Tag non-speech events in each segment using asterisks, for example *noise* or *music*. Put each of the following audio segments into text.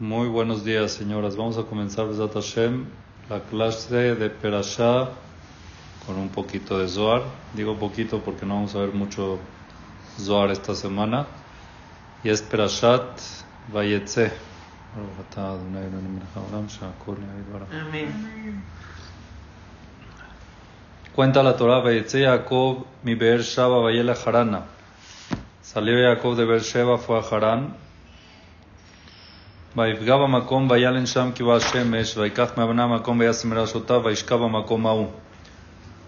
Muy buenos días, señoras. Vamos a comenzar, Besat Hashem, la clase de Perashá con un poquito de Zohar. Digo poquito porque no vamos a ver mucho Zohar esta semana. Y es Perashat Vayetze. Cuenta la Torah, Vayetze Jacob, mi Beer Shaba, Vayela Harana. Salió Jacob de Beersheba, fue a Harán. ויפגע במקום וילן שם כי בא השמש, ויקח מאבנה המקום וישם ראשותיו וישכב במקום ההוא.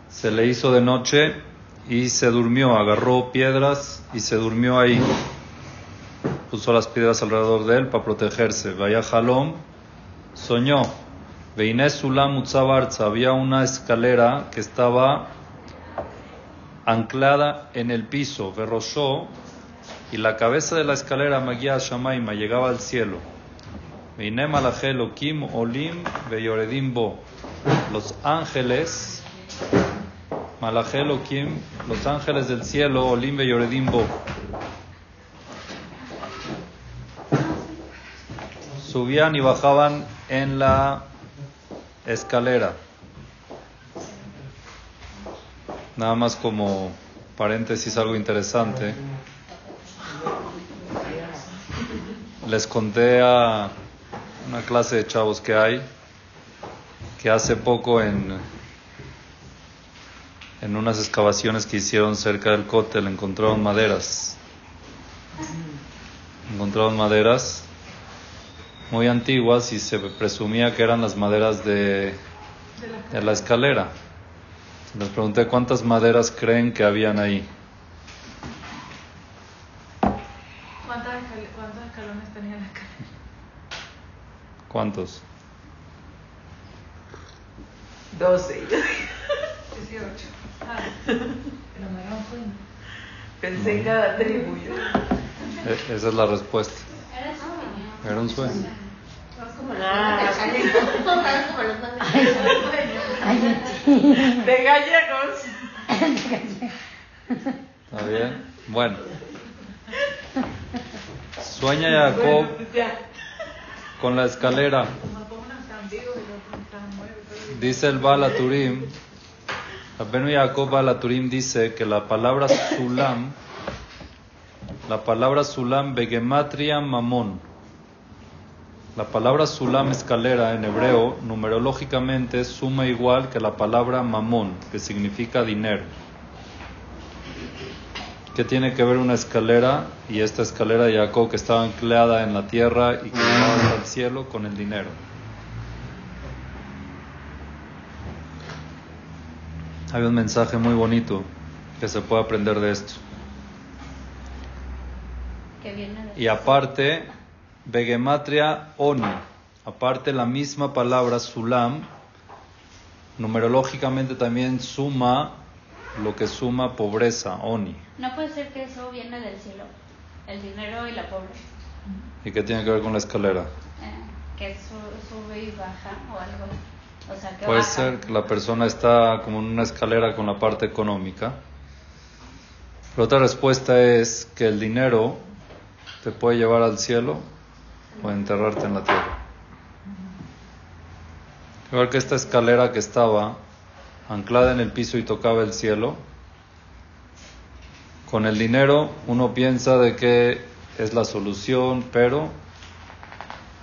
Se le hizo de noche y se durmió, agarró piedras y se durmió ahí. Puso las piedras alrededor de él para protegerse. Vaya Jalom, soñó. Veiné Sulam Utzabarza, había una escalera que estaba anclada en el piso, verrosó, y la cabeza de la escalera Magia Shamaima llegaba al cielo. Olim Bo. Los ángeles, Malachel Okim, los ángeles del cielo, Olim Beyoredim Bo. Subían y bajaban en la escalera. Nada más como paréntesis, algo interesante. Les conté a una clase de chavos que hay, que hace poco en, en unas excavaciones que hicieron cerca del cótel encontraron maderas. Encontraron maderas muy antiguas y se presumía que eran las maderas de, de la escalera. Les pregunté cuántas maderas creen que habían ahí. ¿Cuántos? 12. 18. *laughs* Ah, pero me era un sueño. Pensé en cada tribu. E- esa es la respuesta. Era un sueño. De gallegos. ¿Está bien? Bueno. Sueña Jacob Ya. Con la escalera. Dice el Balaturim, Abenu Jacob Balaturim dice que la palabra Sulam, la palabra Sulam Begematria Mamón, la palabra Sulam escalera en hebreo numerológicamente suma igual que la palabra Mamón, que significa dinero. ¿Qué tiene que ver una escalera y esta escalera de Jacob que estaba anclada en la tierra y que hasta el cielo con el dinero? Hay un mensaje muy bonito que se puede aprender de esto. que Y aparte, Begematria Oni, aparte la misma palabra Sulam, numerológicamente también suma lo que suma pobreza, Oni. No puede ser que eso viene del cielo, el dinero y la pobreza, ¿Y qué tiene que ver con la escalera? eh, que su- sube y baja o algo. O sea, que Puede baja. ser que la persona está como en una escalera con la parte económica. Pero otra respuesta es que el dinero te puede llevar al cielo o enterrarte en la tierra. Igual que esta escalera que estaba anclada en el piso y tocaba el cielo, con el dinero uno piensa de que es la solución, pero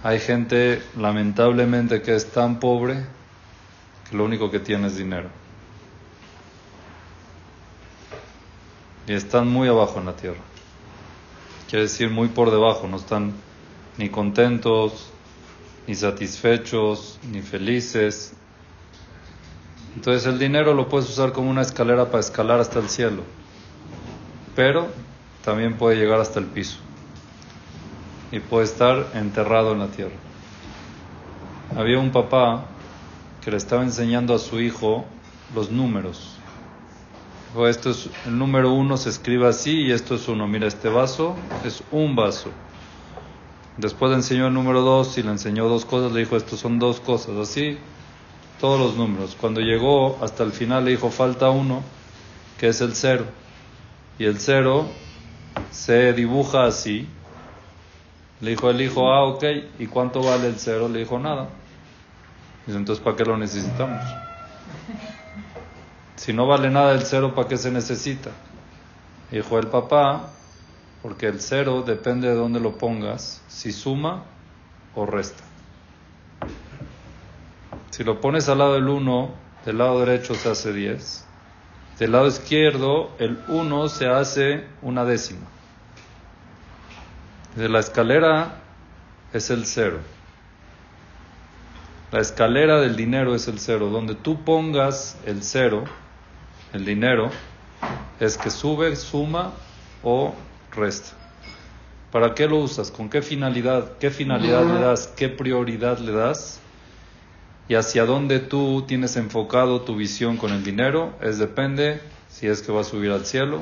hay gente lamentablemente que es tan pobre que lo único que tiene es dinero. Y están muy abajo en la tierra. Quiere decir muy por debajo, no están ni contentos, ni satisfechos, ni felices. Entonces el dinero lo puedes usar como una escalera para escalar hasta el cielo, pero también puede llegar hasta el piso y puede estar enterrado en la tierra. Había un papá que le estaba enseñando a su hijo los números. Dijo, esto es, el número uno se escribe así y esto es uno. Mira, este vaso es un vaso. Después le enseñó el número dos y le enseñó dos cosas. Le dijo, estos son dos cosas. Así, todos los números. Cuando llegó hasta el final le dijo, falta uno, que es el cero. Y el cero se dibuja así Le dijo el hijo, ah, ok, ¿y cuánto vale el cero? Le dijo, nada. Dice, entonces, ¿para qué lo necesitamos? *laughs* Si no vale nada el cero, ¿para qué se necesita? Dijo el papá, porque el cero depende de dónde lo pongas, si suma o resta. Si lo pones al lado del 1, del lado derecho se hace 10. Del lado izquierdo, el 1 se hace una décima. De la escalera es el cero. La escalera del dinero es el cero. Donde tú pongas el cero, el dinero, es que sube, suma o resta. ¿Para qué lo usas? ¿Con qué finalidad? ¿Qué finalidad le das? ¿Qué prioridad le das? Y hacia dónde tú tienes enfocado tu visión con el dinero es depende si es que va a subir al cielo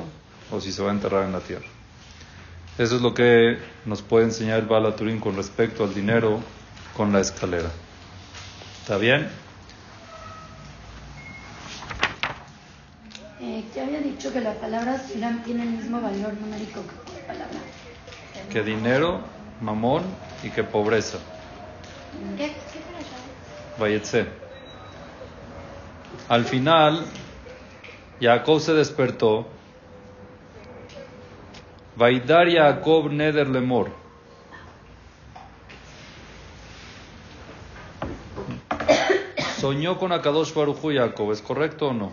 o si se va a enterrar en la tierra. Eso es lo que nos puede enseñar el Bala Turín con respecto al dinero con la escalera. ¿Está bien? Eh, te había dicho que la palabra Silam tiene el mismo valor numérico que la palabra. Que dinero, mamón y que pobreza. ¿Qué, qué Al final, Jacob se despertó. Vaidar Jacob Neder Lemor. Soñó con Akadosh Baruchu Jacob, ¿es correcto o no?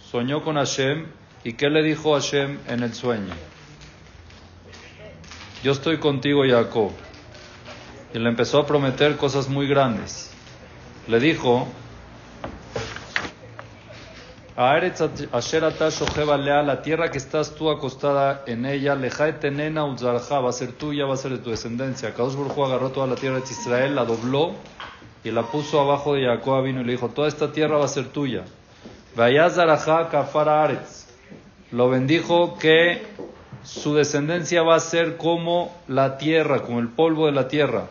Soñó con Hashem. ¿Y qué le dijo Hashem en el sueño? Yo estoy contigo, Jacob. Y le empezó a prometer cosas muy grandes. Le dijo, la tierra que estás tú acostada en ella, tenena va a ser tuya, va a ser de tu descendencia. Kadosh agarró toda la tierra de Israel, la dobló y la puso abajo de Jacob vino y le dijo, toda esta tierra va a ser tuya. Lo bendijo que su descendencia va a ser como la tierra, como el polvo de la tierra.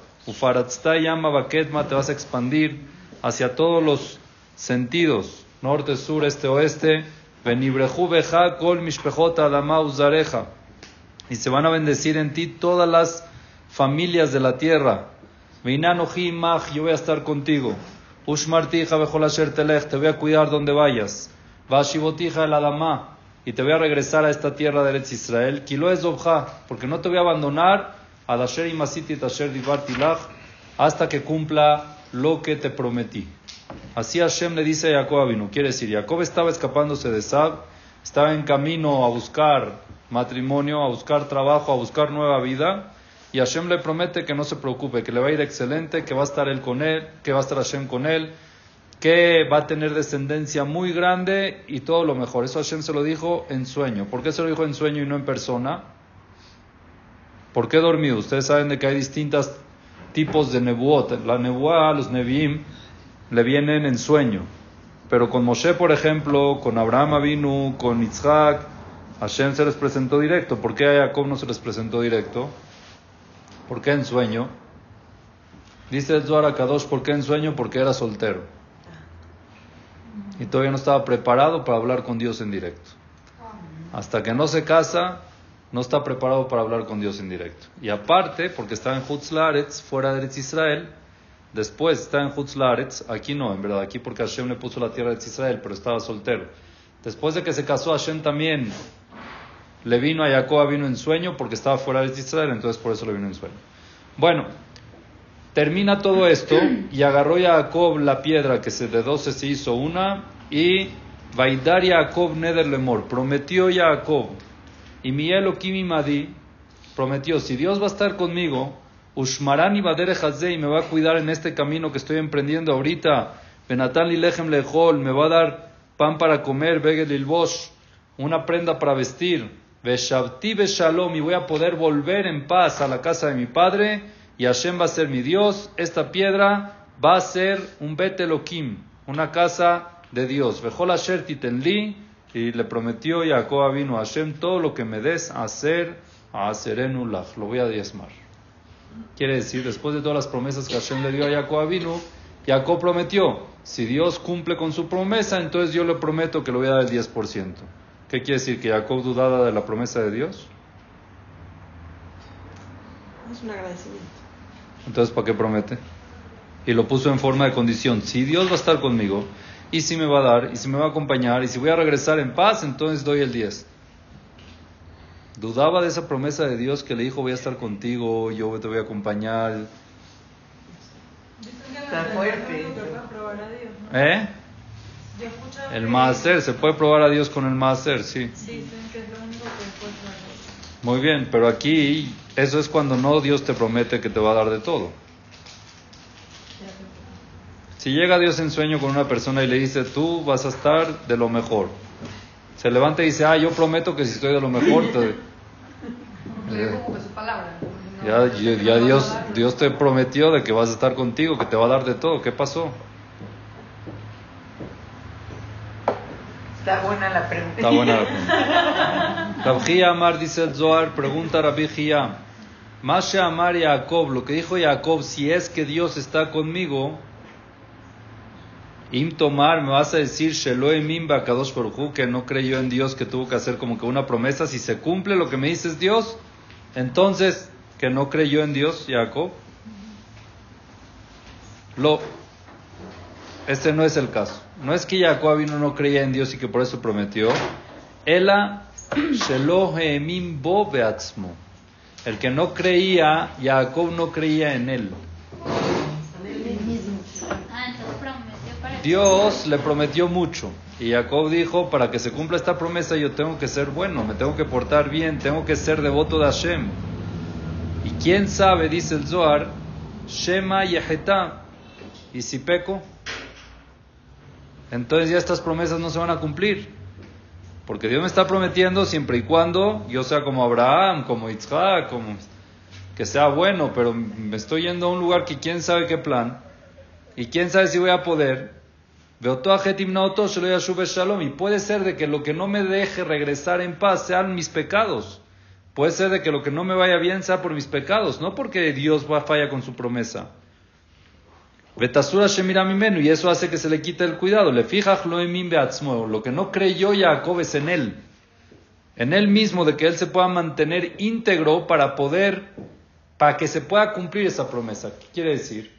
Baketma, te vas a expandir hacia todos los sentidos, norte, sur, este, oeste. Kol mishpejota adama uzareja. Y se van a bendecir en ti todas las familias de la tierra. Veinanoji mach, yo voy a estar contigo. Ushmartija bejolasher telech, te voy a cuidar donde vayas. Vashibotija el adama, y te voy a regresar a esta tierra de Eretz Israel. Kilo es porque no te voy a abandonar. Adasher y masiti tasher divartilach, hasta que cumpla lo que te prometí. Así Hashem le dice a Jacob vino. Quiere decir, Jacob estaba escapándose de Sab, estaba en camino a buscar matrimonio, a buscar trabajo, a buscar nueva vida. Y Hashem le promete que no se preocupe, que le va a ir excelente, que va a estar él con él, que va a estar Hashem con él, que va a tener descendencia muy grande y todo lo mejor. Eso Hashem se lo dijo en sueño. ¿Por qué se lo dijo en sueño y no en persona? ¿Por qué dormido? Ustedes saben de que hay distintos tipos de nebuot. La nebuá, los neviim, le vienen en sueño. Pero con Moshe, por ejemplo, con Abraham Avinu, con Isaac, Hashem se les presentó directo. ¿Por qué a Jacob no se les presentó directo? ¿Por qué en sueño? Dice el Zohar Kadosh, ¿por qué en sueño? Porque era soltero. Y todavía no estaba preparado para hablar con Dios en directo. Hasta que no se casa, no está preparado para hablar con Dios en directo. Y aparte, porque estaba en Hutzlaretz, fuera de Israel, después está en Hutzlaretz, aquí no, en verdad, aquí porque Hashem le puso la tierra de Israel, pero estaba soltero. Después de que se casó, Hashem también le vino a Jacob, vino en sueño, porque estaba fuera de Israel, entonces por eso le vino en sueño. Bueno, termina todo esto y agarró Jacob la piedra que se de doce se hizo una y Vaidar Jacob Nederlemor, prometió Jacob y mi Elohim Madi prometió, si Dios va a estar conmigo, Ushmaran y y me va a cuidar en este camino que estoy emprendiendo ahorita, Benatán Lilechem Lejol, me va a dar pan para comer, Begel Bosch, una prenda para vestir, Veshavti Beshalom, y voy a poder volver en paz a la casa de mi padre, y Hashem va a ser mi Dios, esta piedra va a ser un Bet Elohim, una casa de Dios. Asher Titenli, y le prometió Jacob vino a Hashem, todo lo que me des a hacer, a hacer en Ulach, lo voy a diezmar. Quiere decir, después de todas las promesas que Hashem le dio a Jacob vino, Jacob prometió, si Dios cumple con su promesa, entonces yo le prometo que le voy a dar el 10%. ¿Qué quiere decir? ¿Que Jacob dudaba de la promesa de Dios? Es un agradecimiento. Entonces, ¿para qué promete? Y lo puso en forma de condición. Si Dios va a estar conmigo, y si me va a dar, y si me va a acompañar, y si voy a regresar en paz, entonces doy el 10. Dudaba de esa promesa de Dios que le dijo, voy a estar contigo, yo te voy a acompañar. Está fuerte. ¿Eh? El maaser, se puede probar a Dios con el maaser, sí. Muy bien, pero aquí eso es cuando no Dios te promete que te va a dar de todo. Si llega Dios en sueño con una persona y le dice, tú vas a estar de lo mejor. Se levanta y dice, ah, yo prometo que si estoy de lo mejor, te... *laughs* ya, ya, ya Dios, Dios te prometió de que vas a estar contigo, que te va a dar de todo. ¿Qué pasó? Está buena la pregunta. Está buena la pregunta. Rabbi Amar dice el Zohar, pregunta a Rabbi Gia, Masha Amar Jacob, lo que dijo Jacob, si es que Dios está conmigo, Im me vas a decir Sheloe a Kadosh que no creyó en Dios, que tuvo que hacer como que una promesa, si se cumple lo que me dices Dios, entonces que no creyó en Dios, Jacob. Lo, este no es el caso. No es que Jacob vino no creía en Dios y que por eso prometió. Ela. El que no creía, Jacob no creía en él. Dios le prometió mucho. Y Jacob dijo, para que se cumpla esta promesa yo tengo que ser bueno, me tengo que portar bien, tengo que ser devoto de Hashem. Y quién sabe, dice el Zohar, Shema Yehetá. Y si peco, entonces ya estas promesas no se van a cumplir. Porque Dios me está prometiendo siempre y cuando yo sea como Abraham, como Isaac, como que sea bueno, pero me estoy yendo a un lugar que quién sabe qué plan y quién sabe si voy a poder. Y puede ser de que lo que no me deje regresar en paz sean mis pecados. Puede ser de que lo que no me vaya bien sea por mis pecados, no porque Dios va falla con su promesa. Y eso hace que se le quite el cuidado. Le fija lo que no creyó Jacob es en él, en él mismo, de que él se pueda mantener íntegro para poder, para que se pueda cumplir esa promesa. ¿Qué quiere decir?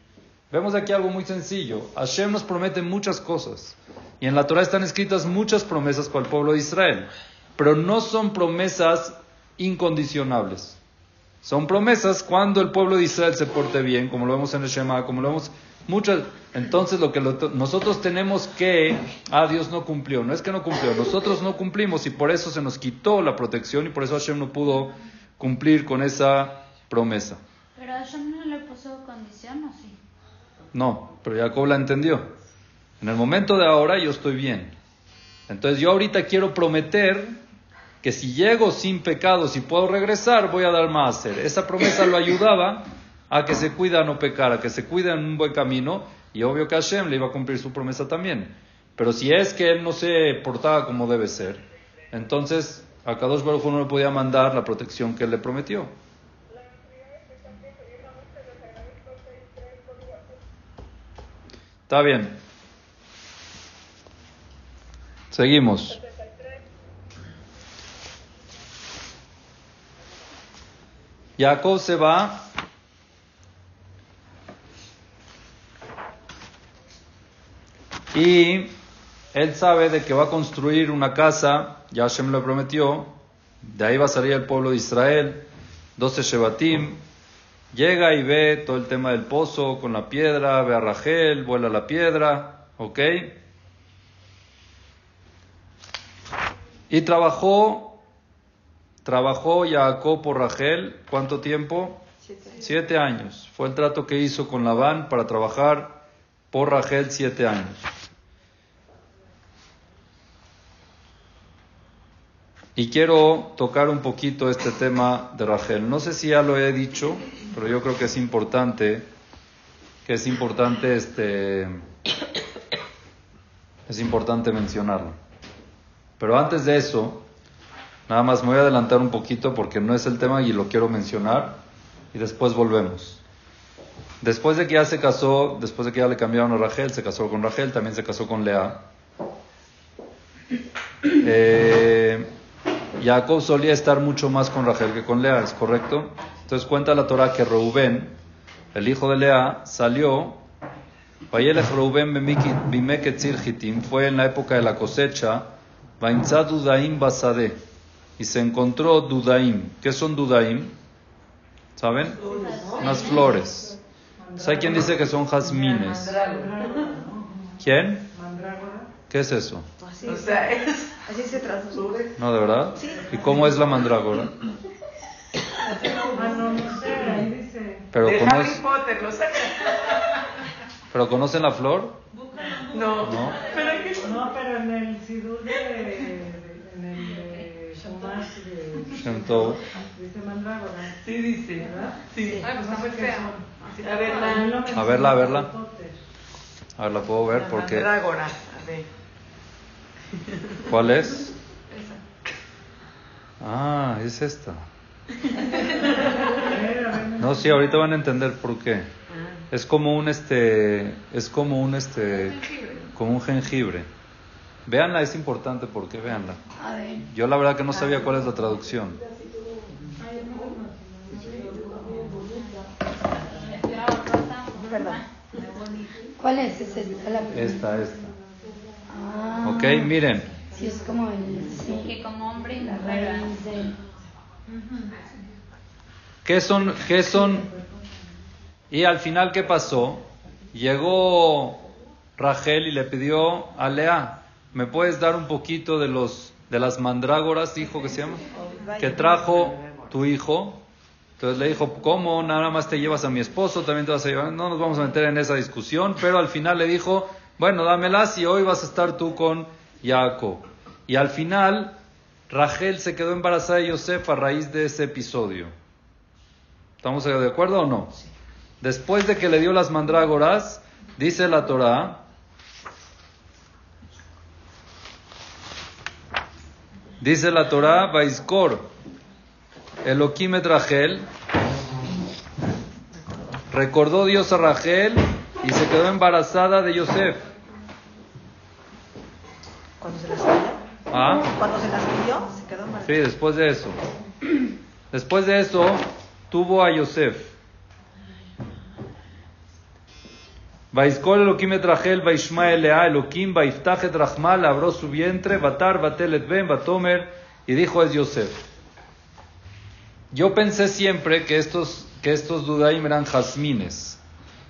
Vemos aquí algo muy sencillo. Hashem nos promete muchas cosas, y en la Torah están escritas muchas promesas para el pueblo de Israel, pero no son promesas incondicionables. Son promesas cuando el pueblo de Israel se porte bien, como lo vemos en el Shema, como lo vemos Muchas, entonces lo que nosotros tenemos que, ah, Dios no cumplió, no es que no cumplió, nosotros no cumplimos y por eso se nos quitó la protección y por eso Hashem no pudo cumplir con esa promesa. ¿Pero Hashem no le puso condición? No, pero Jacob la entendió. En el momento de ahora yo estoy bien. Entonces yo ahorita quiero prometer que si llego sin pecado, si puedo regresar, voy a dar más hacer. Esa promesa lo ayudaba a que se cuida a no pecar, a que se cuida en un buen camino, y obvio que Hashem le iba a cumplir su promesa también. Pero si es que él no se portaba como debe ser, entonces a Kadosh Baruj no le podía mandar la protección que él le prometió. Está bien. Seguimos. Jacob se va Y él sabe de que va a construir una casa, ya Hashem lo prometió, de ahí va a salir el pueblo de Israel, 12 Shebatim, llega y ve todo el tema del pozo con la piedra, ve a Rachel, vuela la piedra, ¿ok? Y trabajó, trabajó Jacob por Rachel, ¿cuánto tiempo? Siete años. siete años. Fue el trato que hizo con Labán para trabajar por Rachel siete años. Y quiero tocar un poquito este tema de Rachel. No sé si ya lo he dicho, pero yo creo que es importante, que es importante este, es importante mencionarlo. Pero antes de eso, nada más me voy a adelantar un poquito porque no es el tema y lo quiero mencionar y después volvemos. Después de que ya se casó, después de que ya le cambiaron a Rachel, se casó con Rachel, también se casó con Lea. Eh, Jacob solía estar mucho más con Rachel que con Lea, ¿es correcto? Entonces cuenta la Torah que Reubén, el hijo de Lea, salió. Vayelech Reubén fue en la época de la cosecha. Dudaim. Y se encontró dudaim. ¿Qué son dudaim? ¿Saben? Unas flores. ¿Sabe quién dice que son jazmines? ¿Quién? ¿Qué es eso? O sea, es, así se traduce. ¿No, de verdad? ¿Y cómo es la mandrágora? Ah, no, no sé, ahí dice. Pero, de conoce- Harry Potter, ¿lo saca? ¿Pero conocen la flor? No. No. Pero hay que... No, pero en el Sidur de. en el de Tov. Dice mandrágora. Sí, dice. ¿Verdad? Sí. Ay, pues está muy fea. A ver, A verla, a verla. A ver, la puedo ver porque... mandrágora. A ver. ¿Cuál es? Ah, es esta. *laughs* No, sí, ahorita van a entender por qué. Ah. Es como un este, es como un este, como un jengibre. Véanla, es importante porque véanla. A ver. Yo la verdad que no sabía cuál es la traducción. ¿Cuál es? Esta, esta. Ah, Ok, miren. Sí, es como el. Sí, Que como hombre y la. ¿Qué son, qué son? Y al final, ¿qué pasó? Llegó Rachel y le pidió a Lea, ¿me puedes dar un poquito de los de las mandrágoras, dijo que se llama? Que trajo tu hijo. Entonces le dijo, ¿cómo? Nada más te llevas a mi esposo, también te vas a llevar. No nos vamos a meter en esa discusión, pero al final le dijo, bueno, dámelas y hoy vas a estar tú con Jacob. Y al final, Rachel se quedó embarazada de Yosef a raíz de ese episodio. ¿Estamos de acuerdo o no? Después de que le dio las mandrágoras, dice la Torah, dice la Torah, Vaiskor, Elohim et Rachel, recordó Dios a Rachel y se quedó embarazada de Yosef. Cuando se las pidió. ¿Ah? Cuando se las pidió, se quedó embarazada. Sí, después de eso. *clears throat* Después de eso, tuvo a Yosef. Vaiskol Elohim et Rachel, Elohim, Vaiftach et Rachmal, abrió su vientre, Batar, Batel et Ben, Batomer, y dijo es Yosef. Yo pensé siempre que estos, que estos Dudaim eran jazmines,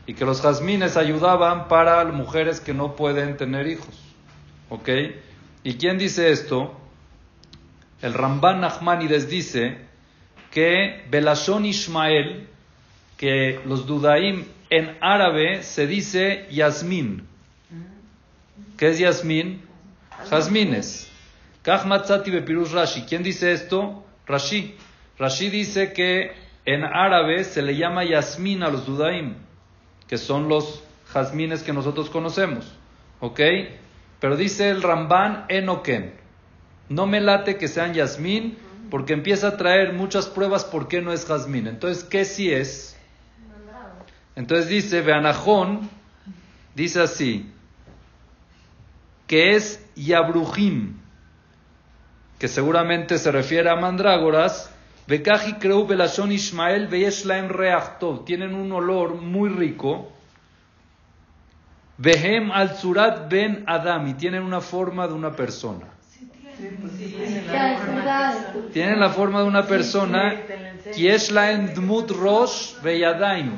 y que los jazmines ayudaban para mujeres que no pueden tener hijos. ¿Ok? ¿Y quién dice esto? El Ramban Nachmanides dice que Belashon Ishmael, que los Dudaim en árabe se dice Yasmin. ¿Qué es Yasmin? Jazmines. Kach Matzati Bepirush Rashi. ¿Quién dice esto? Rashi. Rashi dice que en árabe se le llama Yasmin a los Dudaim, que son los jazmines que nosotros conocemos. ¿Ok? Pero dice el Ramban Enoken. No me late que sean Yasmín porque empieza a traer muchas pruebas por qué no es jazmín. Entonces, ¿qué sí es? Entonces dice, Beanajón, dice así, que es Yabrujim, que seguramente se refiere a mandrágoras, Bekaji creu belashon Ishmael veyeshlaem reachtov, tienen un olor muy rico, Behem al Zurat ben Adam, y tienen una forma de una persona. Tienen la forma de una persona, dmut rosh veyadaim,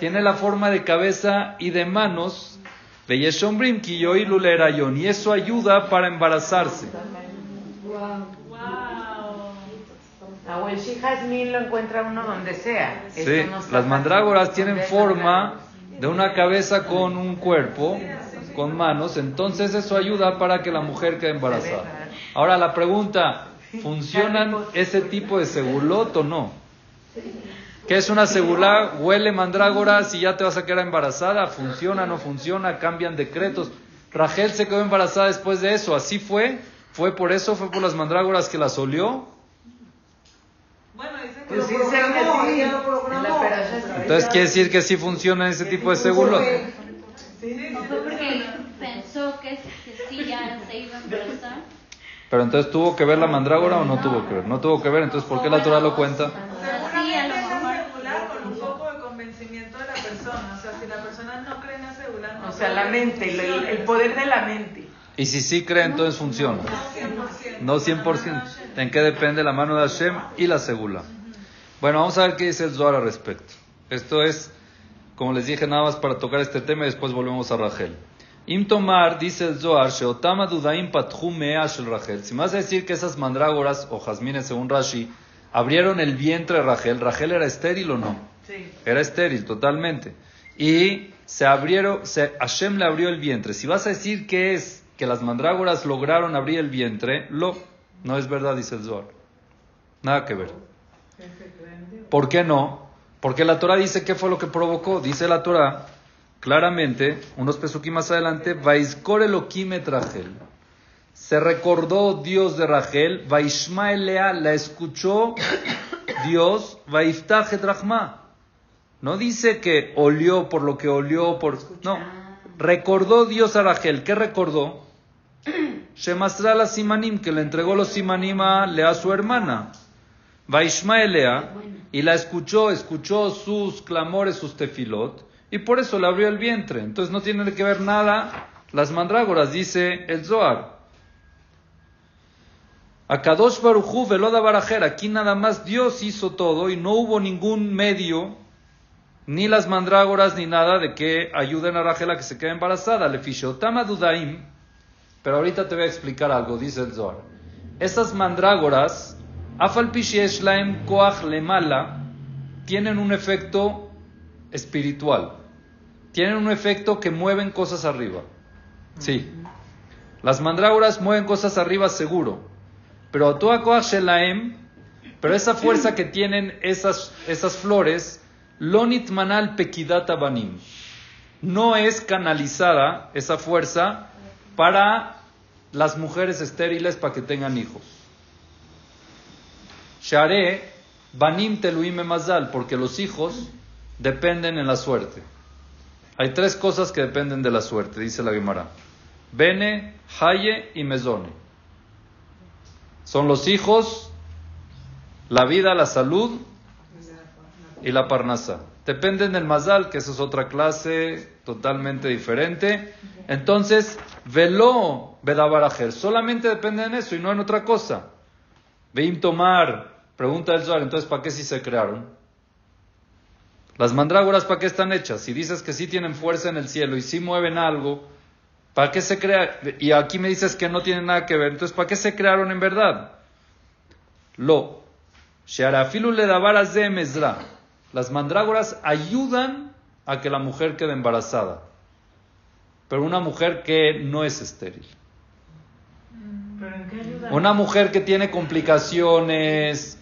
tiene la forma de cabeza y de manos, Veyeshombrim kiyoilu lerayon, y eso ayuda para embarazarse. Wow. O el Shihazmin lo encuentra uno donde sea. Sí, las mandrágoras tienen ¿Dónde es forma de una cabeza con un cuerpo, con manos, entonces eso ayuda para que la mujer quede embarazada. Ahora la pregunta, ¿funcionan ese tipo de segulot o no? ¿Qué es una segulá? Huele mandrágoras y ya te vas a quedar embarazada. ¿Funciona, no funciona? ¿Cambian decretos? Rachel se quedó embarazada después de eso. ¿Así fue? ¿Fue por eso? ¿Fue por las mandrágoras que las olió? Pues sí, sé que sí. Entonces quiere decir que sí funciona ese tipo de segulot. ¿O fue porque pensó que, que sí ya se iba a embarazar? Pero entonces tuvo que ver la mandrágora o no tuvo que ver. No tuvo que ver, entonces ¿por qué la Torah lo cuenta? O sea, la persona no cree en la segula, no O sea, la mente, el, el- el poder de la mente. Y si sí cree, entonces funciona. No 100%. ¿En qué depende la mano de Hashem y la segula? Bueno, vamos a ver qué dice el Zohar al respecto. Esto es, como les dije, nada más para tocar este tema y después volvemos a Rachel. Im Tomar, dice el Zohar, Sheotama Dudaim Pathu Mea Shel Rachel. Si me vas a decir que esas mandrágoras o jazmines, según Rashi, abrieron el vientre de Rachel, ¿Rachel era estéril o no? Sí. Era estéril totalmente. Y se abrieron, se, Hashem le abrió el vientre. Si vas a decir que es que las mandrágoras lograron abrir el vientre, lo, no es verdad, dice el Zohar. Nada que ver. ¿Por qué no? Porque la Torah dice qué fue lo que provocó. Dice la Torah claramente, unos pesuquí más adelante, Vaizkor Elohim et Rachel. Se recordó Dios de Rachel, Vaishma Elea, la escuchó Dios, Vaiftach et Rachma. No dice que olió por lo que olió, por... No, recordó Dios a Rachel. ¿Qué recordó? *clears throat* Shemastra la Simanim, que le entregó los Simanim a Lea, su hermana. Vaishma Elea, y la escuchó, escuchó sus clamores, sus tefilot, y por eso le abrió el vientre. Entonces no tiene que ver nada las mandrágoras, dice el Zohar. Akadosh Baruchu Veloda Barajer, aquí nada más Dios hizo todo y no hubo ningún medio, ni las mandrágoras ni nada de que ayuden a Rachel a que se quede embarazada. Le Otama Dudaim, pero ahorita te voy a explicar algo, dice el Zohar. Esas mandrágoras, Afal Pishiesh Laem Koach Lemala, tienen un efecto espiritual. Tienen un efecto que mueven cosas arriba. Sí. Las mandrágoras mueven cosas arriba seguro. Pero Toa Koach Shelaem, pero esa fuerza que tienen esas, esas flores, Lonit Manal Pekidata Banim, no es canalizada esa fuerza para las mujeres estériles para que tengan hijos. Share Banim Teluime Mazal, porque los hijos dependen en la suerte. Hay tres cosas que dependen de la suerte, dice la Gemara. Bene, Haye y Mezone. Son los hijos, la vida, la salud y la parnasa. Dependen del mazal, que esa es otra clase totalmente diferente. Entonces, velo bedabarajer, solamente depende en eso y no en otra cosa. Veim tomar, pregunta el Zohar, entonces ¿para qué si se crearon? Las mandrágoras ¿para qué están hechas? Si dices que sí tienen fuerza en el cielo y sí mueven algo, ¿para qué se crea? Y aquí me dices que no tienen nada que ver, entonces ¿para qué se crearon en verdad? Lo, Shearafilu le dabaras de Mezra. Las mandrágoras ayudan a que la mujer quede embarazada, pero una mujer que no es estéril. ¿Pero en qué ayuda? Una mujer que tiene complicaciones,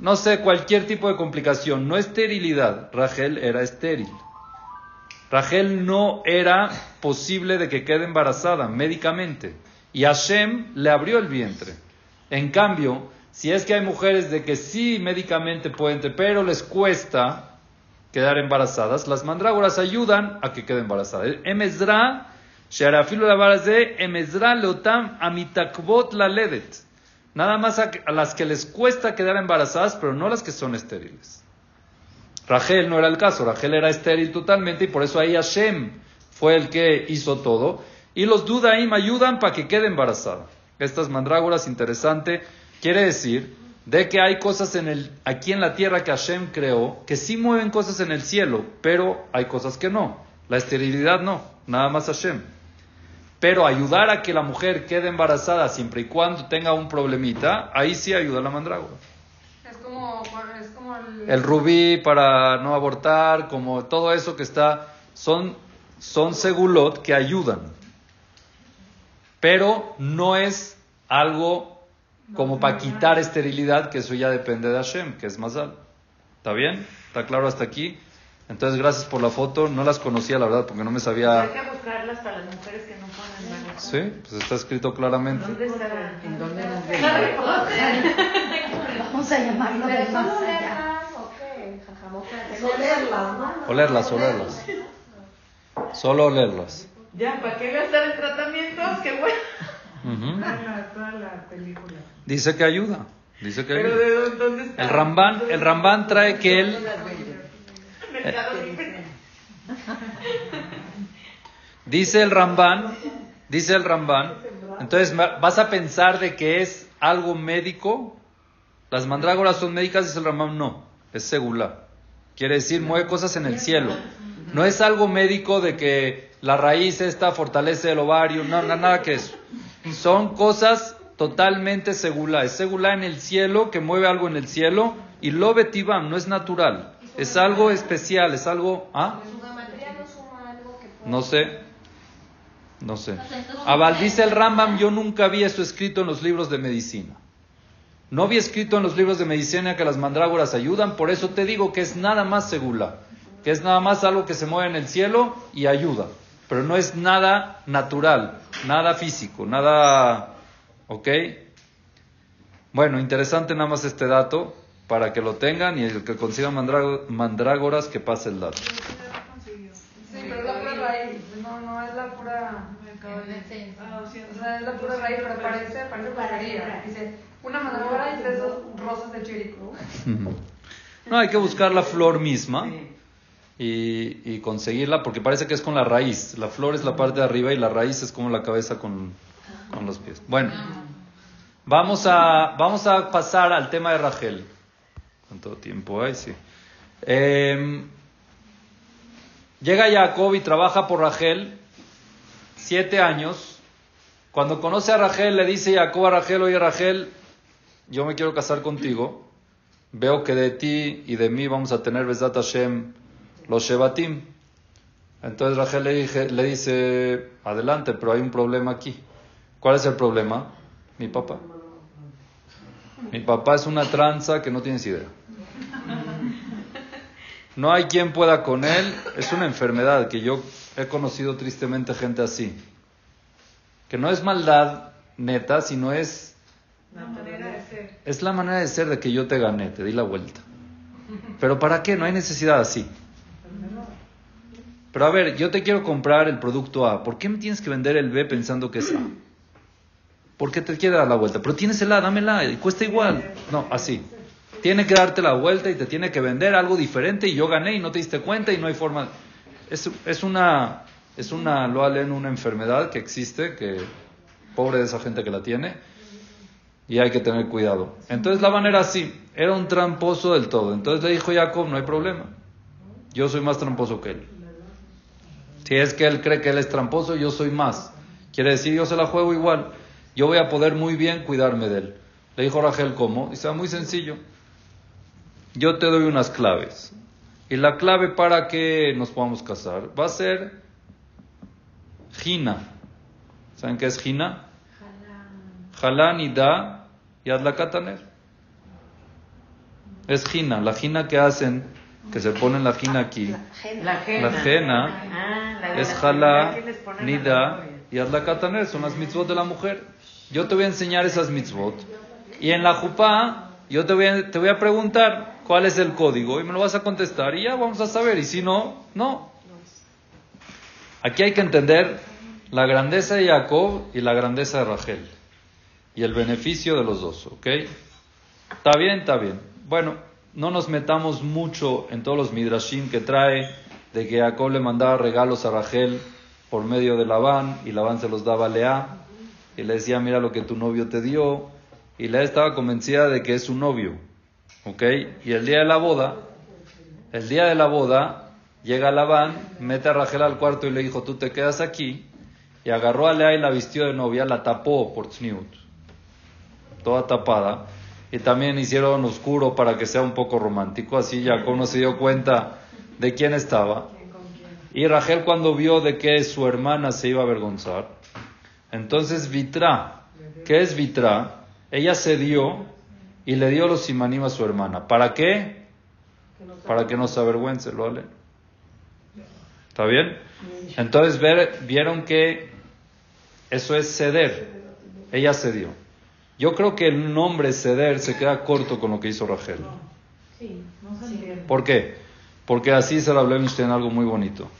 no sé, cualquier tipo de complicación, no esterilidad. Rachel era estéril. Rachel no era posible de que quede embarazada médicamente. Y Hashem le abrió el vientre. En cambio, si es que hay mujeres de que sí médicamente pueden, pero les cuesta quedar embarazadas, las mandrágoras ayudan a que quede embarazada. La leotam. Nada más a, las que les cuesta quedar embarazadas, pero no las que son estériles. Rachel no era el caso, Rachel era estéril totalmente y por eso ahí Hashem fue el que hizo todo. Y los Dudaim ayudan para que quede embarazada. Estas mandrágoras, interesante, quiere decir de que hay cosas en el, aquí en la tierra que Hashem creó, que sí mueven cosas en el cielo, pero hay cosas que no. La esterilidad no, nada más Hashem. Pero ayudar a que la mujer quede embarazada siempre y cuando tenga un problemita, ahí sí ayuda la mandrágora. Es como, es como el, El rubí para no abortar, como todo eso que está, son, son segulot que ayudan. Pero no es algo como para quitar esterilidad, que eso ya depende de Hashem, que es Mazal. ¿Está bien? ¿Está claro hasta aquí? Entonces, gracias por la foto. No las conocía, la verdad, porque no me Hay sabía. que buscarlas para las mujeres que no pueden embarazar. Sí, pues está escrito claramente. ¿Dónde estará? ¿En dónde *laughs* Vamos a llamarlo de más allá. Olerlas, olerlas. Solo olerlas. Ya, ¿para qué gastar en tratamientos? Qué bueno. Ujú. Toda la, toda la película. Dice que ayuda. Dice que Pero ayuda. de dónde, está? El Ramban, el Ramban trae que él. *laughs* Dice el Ramban, dice el Ramban, entonces vas a pensar de que es algo médico. Las mandrágoras son médicas, dice el Ramban, no, es segula. Quiere decir, mueve cosas en el cielo. No es algo médico de que la raíz esta fortalece el ovario, no, no, nada que eso. Son cosas totalmente segula. Es segula en el cielo, que mueve algo en el cielo, y lo betibam, no es natural. Es algo especial, es algo... ¿ah? No sé. No sé. Abal dice el Rambam, yo nunca vi eso escrito en los libros de medicina. No vi escrito en los libros de medicina que las mandrágoras ayudan, por eso te digo que es nada más segula, que es nada más algo que se mueve en el cielo y ayuda, pero no es nada natural, nada físico, nada, ¿ok? Bueno, interesante nada más este dato para que lo tengan y el que consiga mandrágo- mandrágoras que pase el dato. Sí, pero es la pura raíz, no, no es la pura... Ah, o sea, es la pura raíz, pero parece, parece brujería. Dice, una mandrágora y tres rosas de chirico. No, hay que buscar la flor misma y, y conseguirla porque parece que es con la raíz. La flor es la parte de arriba y la raíz es como la cabeza con, con los pies. Bueno, vamos a, vamos a pasar al tema de Rachel. ¿Cuánto tiempo hay? Sí. Em, llega Jacob y trabaja por Rachel siete años. Cuando conoce a Rachel, le dice Jacob a Rachel, oye Rachel, yo me quiero casar contigo. Veo que de ti y de mí vamos a tener Besat Hashem los Shebatim. Entonces Rachel le, le dice, adelante, pero hay un problema aquí. ¿Cuál es el problema? Mi papá. Mi papá es una tranza que no tienes idea. No hay quien pueda con él. Es una enfermedad que yo he conocido tristemente gente así. Que no es maldad neta, sino es La manera de ser. es la manera de ser de que yo te gané, te di la vuelta. Pero ¿para qué? No hay necesidad así. Pero a ver, yo te quiero comprar el producto A. ¿Por qué me tienes que vender el B pensando que es A? ¿Por qué te quiere dar la vuelta? Pero tienes el A, dámela, y cuesta igual. No, así. Tiene que darte la vuelta y te tiene que vender algo diferente y yo gané y no te diste cuenta y no hay forma. Es, es una, es una, lo en una enfermedad que existe, que pobre de esa gente que la tiene y hay que tener cuidado. Entonces Labán era así, era un tramposo del todo. Entonces le dijo Jacob, no hay problema, yo soy más tramposo que él. Si es que él cree que él es tramposo, yo soy más. Quiere decir, yo se la juego igual. Yo voy a poder muy bien cuidarme de él. Le dijo Rachel, ¿cómo? Dice, "Ah, muy sencillo. Yo te doy unas claves. Y la clave para que nos podamos casar va a ser Gina. ¿Saben qué es Gina? Jalán y da y adlakataner. Es Gina, la Gina que hacen, que se ponen la Gina aquí. La jena. La jena Ah, la es la jalá, nida la y adlakataner, son las mitzvot de la mujer. Yo te voy a enseñar esas mitzvot. Y en la jupá, yo te voy, a, te voy a preguntar cuál es el código y me lo vas a contestar y ya vamos a saber. Y si no, no. Aquí hay que entender la grandeza de Jacob y la grandeza de Rachel. Y el beneficio de los dos, ¿ok? Está bien, está bien. Bueno, no nos metamos mucho en todos los midrashim que trae de que Jacob le mandaba regalos a Rachel por medio de Labán y Labán se los daba a Lea y le decía, mira lo que tu novio te dio. Y Lea estaba convencida de que es su novio, ¿ok? Y el día de la boda, el día de la boda, llega Labán, mete a Rachel al cuarto y le dijo, tú te quedas aquí. Y agarró a Lea y la vistió de novia, la tapó por tzniut toda tapada. Y también hicieron oscuro para que sea un poco romántico. Así Jacob no se dio cuenta de quién estaba. Y Rachel cuando vio de que su hermana se iba a avergonzar, entonces Vitra, ¿qué es Vitra? Ella cedió y le dio los simanim a su hermana. ¿Para qué? Para que no se avergüence, lo ale. ¿Está bien? Entonces ver, vieron que eso es ceder. Ella cedió. Yo creo que el nombre ceder se queda corto con lo que hizo Rachel. Sí, no se. ¿Por qué? Porque así se lo habló en algo muy bonito.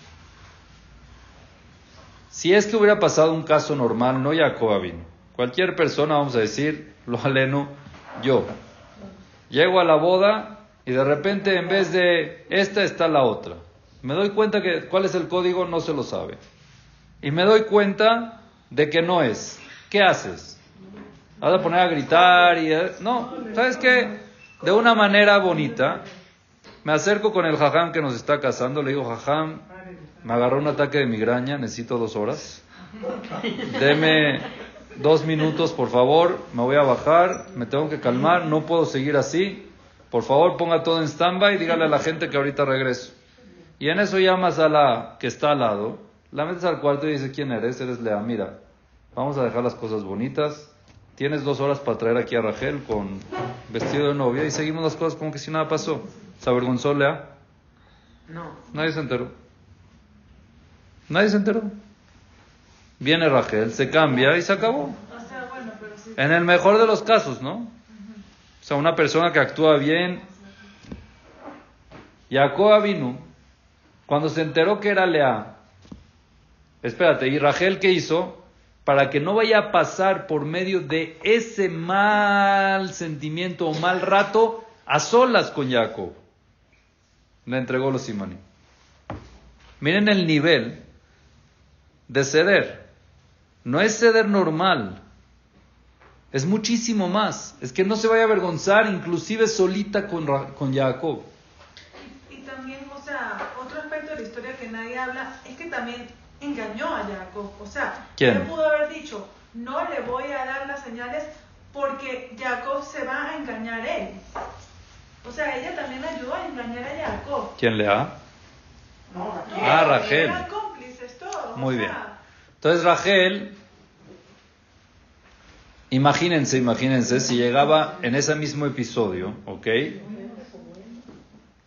Si es que hubiera pasado un caso normal, no Jacob vino. Cualquier persona, vamos a decir, lo aleno, yo. Llego a la boda y de repente en vez de esta está la otra. Me doy cuenta que cuál es el código, no se lo sabe. Y me doy cuenta de que no es. ¿Qué haces? ¿Vas a poner a gritar y... eh? No, ¿sabes qué? De una manera bonita, me acerco con el jajam que nos está casando, le digo, jajam, me agarró un ataque de migraña, necesito dos horas. Deme dos minutos, por favor, me voy a bajar, me tengo que calmar, no puedo seguir así. Por favor, ponga todo en stand-by y dígale a la gente que ahorita regreso. Y en eso llamas a la que está al lado, la metes al cuarto y dice, ¿quién eres? Eres Lea, mira, vamos a dejar las cosas bonitas. Tienes dos horas para traer aquí a Rachel con vestido de novia y seguimos las cosas como que si nada pasó. ¿Se avergonzó Lea? No. Nadie se enteró. Nadie se enteró. Viene Rachel, se cambia y se acabó. En el mejor de los casos, ¿no? O sea, una persona que actúa bien. Jacob vino cuando se enteró que era Lea. Espérate, ¿y Rachel qué hizo? Para que no vaya a pasar por medio de ese mal sentimiento o mal rato a solas con Jacob. Le entregó los Simani. Miren el nivel de ceder. No es ceder normal. Es muchísimo más. Es que no se vaya a avergonzar, inclusive solita con, Ra- con Jacob. Y, y también, o sea, otro aspecto de la historia que nadie habla es que también engañó a Jacob. O sea, ¿Quién? él pudo haber dicho, no le voy a dar las señales porque Jacob se va a engañar él. O sea, ella también ayudó a engañar a Jacob. ¿Quién le da? No, Raquel. Ah, Rachel. Eran cómplices todos. Muy o bien. Entonces Rachel, imagínense, imagínense, si llegaba en ese mismo episodio, ¿ok?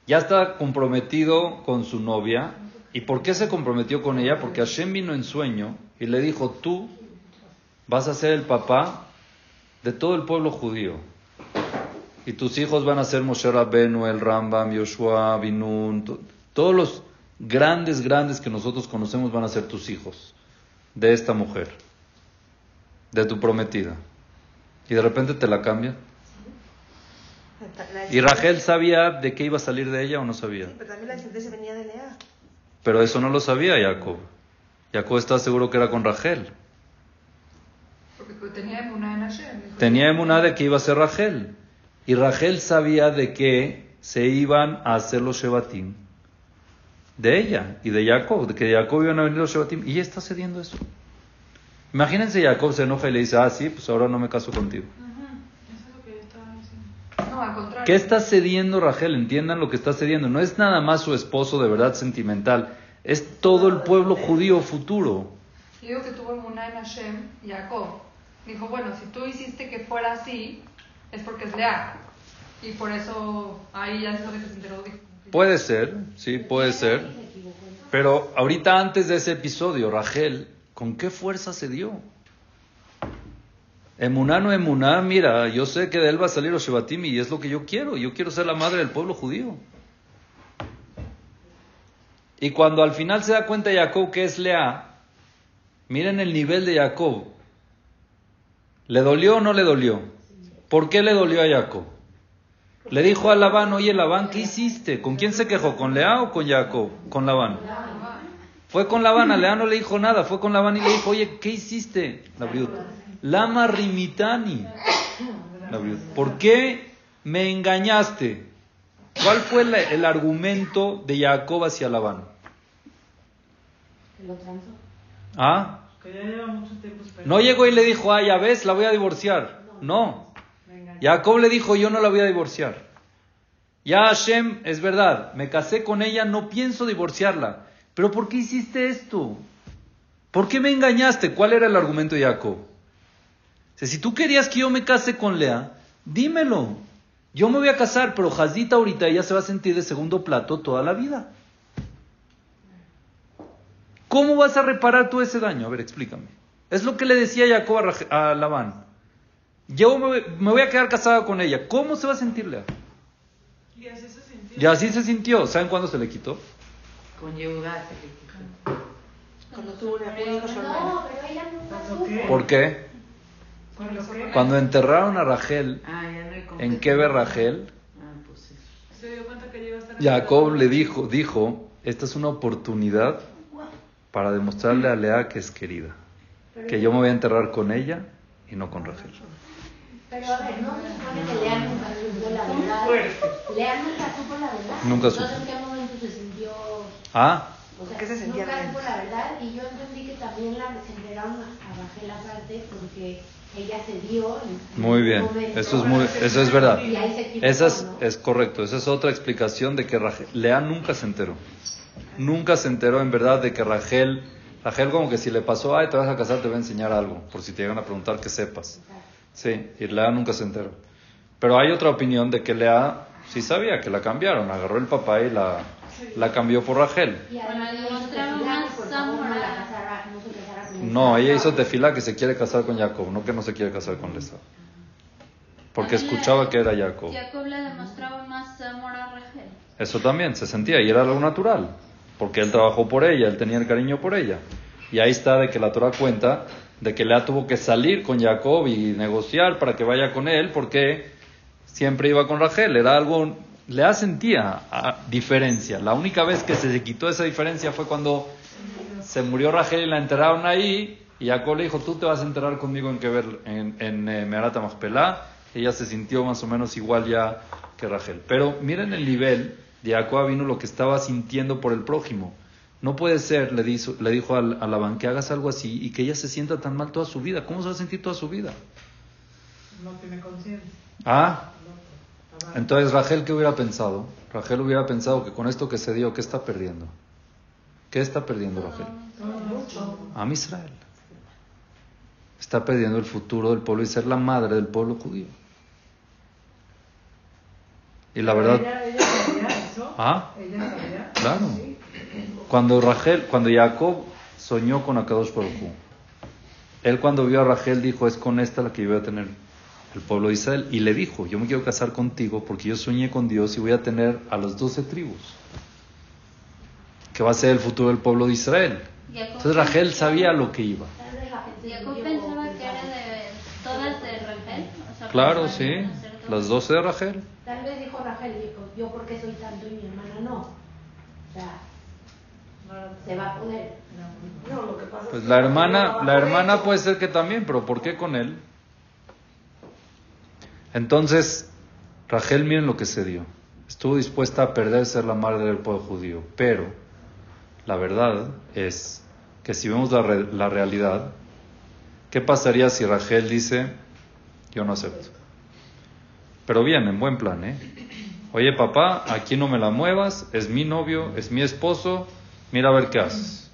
Ya está comprometido con su novia. ¿Y por qué se comprometió con ella? Porque Hashem vino en sueño y le dijo, tú vas a ser el papá de todo el pueblo judío. Y tus hijos van a ser Moshe Rabbenu, el Rambam, Yoshua, Binun, to- todos los grandes, grandes que nosotros conocemos van a ser tus hijos de esta mujer, de tu prometida. Y de repente te la cambia. ¿Y Rachel sabía de qué iba a salir de ella o no sabía? Sí, pero también la sentencia venía de Lea. Pero eso no lo sabía Jacob. Jacob estaba seguro que era con Rachel. Porque tenía emuná en Hashem. Tenía emuná de que iba a ser Rachel. Y Rachel sabía de que se iban a hacer los Shebatim de ella y de Jacob, de que de Jacob iban a venir los Shebatim. Y ella está cediendo eso. Imagínense, Jacob se enoja y le dice, ah, sí, pues ahora no me caso contigo. Eso es lo que yo estaba diciendo. No, al contrario. ¿Qué está cediendo Rachel? Entiendan lo que está cediendo. No es nada más su esposo de verdad sentimental, es todo el pueblo judío futuro. Yo digo que tuvo emuná en Hashem, Jacob. Dijo, bueno, si tú hiciste que fuera así, es porque es Lea. Y por eso ahí ya es que se enteró. dijo, Puede ser, sí, puede ser. Pero ahorita antes de ese episodio, Rachel, ¿con qué fuerza se dio? Emuná no emuná, mira, yo sé que de él va a salir los Shebatim y es lo que yo quiero. Yo quiero ser la madre del pueblo judío. Y cuando al final se da cuenta Jacob que es Lea, miren el nivel de Jacob. ¿Le dolió o no le dolió? ¿Por qué le dolió a Jacob? Le dijo a Labán, oye Labán, ¿qué hiciste? ¿Con quién se quejó? ¿Con Lea o con Jacob? Con Labán. Fue con Labán, a Lea no le dijo nada, fue con Labán y le dijo, oye, ¿qué hiciste? La viuda. Lama rimitani. La viuda. ¿Por qué me engañaste? ¿Cuál fue la- el argumento de Jacob hacia Labán? Que lo transó. ¿Ah? Que ya lleva mucho tiempo esperando. No llegó y le dijo, ah, ya ves, la voy a divorciar. No. Jacob le dijo, yo no la voy a divorciar. Ya Hashem, es verdad, me casé con ella, no pienso divorciarla. Pero ¿por qué hiciste esto? ¿Por qué me engañaste? ¿Cuál era el argumento de Jacob? Si tú querías que yo me case con Lea, dímelo. Yo me voy a casar, pero Jazita ahorita ella se va a sentir de segundo plato toda la vida. ¿Cómo vas a reparar tú ese daño? A ver, explícame. Es lo que le decía Jacob a, a Labán. Yo me, voy- me voy a quedar casado con ella. ¿Cómo se va a sentir Lea? Y así se sintió. Y así se sintió. ¿Saben cuándo se le quitó? Con Yehuda se le quitó. Cuando tuvo una no, pero ella. ¿Por qué? Cuando enterraron a Rachel, Ah, ya ¿en qué ve Rachel? Ah, pues eso. Se dio cuenta que ya iba a estar Jacob le dijo, dijo, esta es una oportunidad para demostrarle a Lea que es querida. Que yo me voy a enterrar con ella y no con Rachel. Pero a ver, no se supone que Lea nunca supo la verdad. Lea nunca supo la verdad. Nunca supo. Entonces, ¿en qué momento se sintió...? Ah, O sea, ¿Qué se sentía nunca supo la verdad y yo entendí que también la se enteraron a Rachel aparte porque ella se dio muy bien. momento. Eso es, muy, eso es verdad. Y ahí se equivocó, Esa es, ¿no? es correcto. Esa es otra explicación de que Rachel, Lea nunca se enteró. Nunca se enteró en verdad de que Rachel, Rachel como que si le pasó, ay, te vas a casar, te voy a enseñar algo, por si te llegan a preguntar que sepas. Sí, y Lea nunca se enteró. Pero hay otra opinión de que Lea sí sabía que la cambiaron, agarró el papá y la, la cambió por Rachel. Y no ella hizo tefila que se quiere casar con Jacob, no que no se quiere casar con Lesa. Porque escuchaba que era Jacob. Jacob le demostraba más amor a Rachel. Eso también se sentía y era algo natural, porque él trabajó por ella, él tenía el cariño por ella. Y ahí está de que la Torah cuenta de que Lea tuvo que salir con Jacob y negociar para que vaya con él, porque siempre iba con Rachel, era algo, Lea sentía ah, diferencia. La única vez que se quitó esa diferencia fue cuando se murió Rachel y la enterraron ahí, y Jacob le dijo, tú te vas a enterrar conmigo en, Keber- en, en eh, Machpelah. Ella se sintió más o menos igual ya que Rachel. Pero miren el nivel de Jacob vino lo que estaba sintiendo por el prójimo. No puede ser, le, dijo, le dijo al- a Labán, que hagas algo así y que ella se sienta tan mal toda su vida. ¿Cómo se va a sentir toda su vida? No tiene conciencia. Ah, entonces Rachel, ¿qué hubiera pensado? Rachel hubiera pensado que con esto que se dio, ¿qué está perdiendo? ¿Qué está perdiendo Rachel? A Israel. Está perdiendo el futuro del pueblo y ser la madre del pueblo judío. Y la verdad, ah, claro. Cuando Rachel, cuando Jacob soñó con Akadosh Baruj él cuando vio a Rachel dijo, es con esta la que yo voy a tener el pueblo de Israel. Y le dijo, yo me quiero casar contigo porque yo soñé con Dios y voy a tener a las doce tribus, que va a ser el futuro del pueblo de Israel. Entonces Rachel sabía lo que iba. Jacob pensaba que era de todas de Rachel. O sea, Claro, sí, las doce de Rachel. Tal vez dijo Rachel, dijo, yo porque soy tanto y mi hermana no. O sea, se va a poder. No, lo que pasa Pues la hermana, la hermana puede ser que también, pero ¿por qué con él? Entonces, Rachel, miren lo que se dio. Estuvo dispuesta a perder ser la madre del pueblo judío, pero la verdad es que si vemos la, re- la realidad, ¿qué pasaría si Rachel dice, yo no acepto? Pero bien, en buen plan, ¿eh? Oye papá, aquí no me la muevas, es mi novio, es mi esposo, mira a ver qué haces.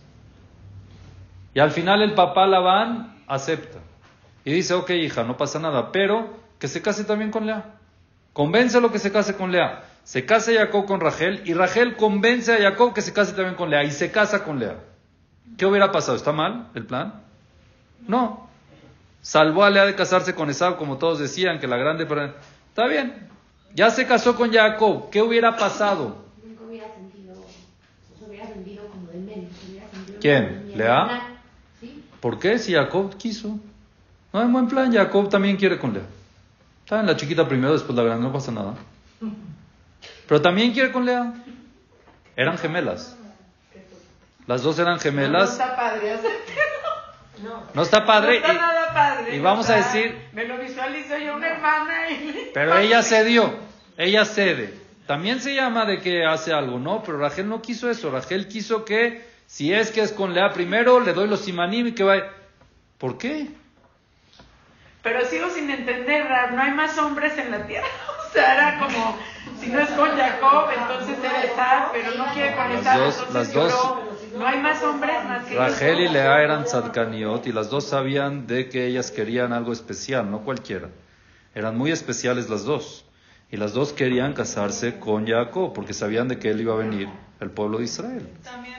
Y al final el papá Labán acepta. Y dice, ok hija, no pasa nada, pero que se case también con Lea. Convéncelo que se case con Lea. Se casa Jacob con Rachel y Rachel convence a Jacob que se case también con Lea y se casa con Lea. ¿Qué hubiera pasado? ¿Está mal el plan? No. Salvó a Lea de casarse con Esaú, como todos decían, que la grande... Está bien. Ya se casó con Jacob. ¿Qué hubiera pasado? Nunca hubiera sentido, se hubiera sentido como de menos. se hubiera sentido ¿Quién? ¿Lea? ¿Por qué? Si Jacob quiso. No, en buen plan, Jacob también quiere con Lea. Está en la chiquita primero, después la grande, no pasa nada. Pero también quiere con Lea. Eran gemelas. Las dos eran No gemelas. está padre. o sea, No está padre. No está y- nada padre. y no vamos a decir- Me lo visualizo yo, una hermana. Y... *laughs* Pero ella cedió. Ella cede. También se llama de que hace algo, ¿no? Pero Rachel no quiso eso. Rachel quiso que, si es que es con Lea primero, le doy los simanim y que vaya. ¿Por qué? Pero sigo sin entender, Rab, no hay más hombres en la tierra. *laughs* O sea, era como, si no es con Jacob, entonces era Esab, pero no quiere con Las Esab, dos- entonces las dos- lloró. No hay más hombres más que ellos Rachel y. Lea eran tzadkaniot y las dos sabían de que ellas querían algo especial, no cualquiera. Eran muy especiales las dos. Y las dos querían casarse con Jacob porque sabían de que él iba a venir el pueblo de Israel. También que, ¿cómo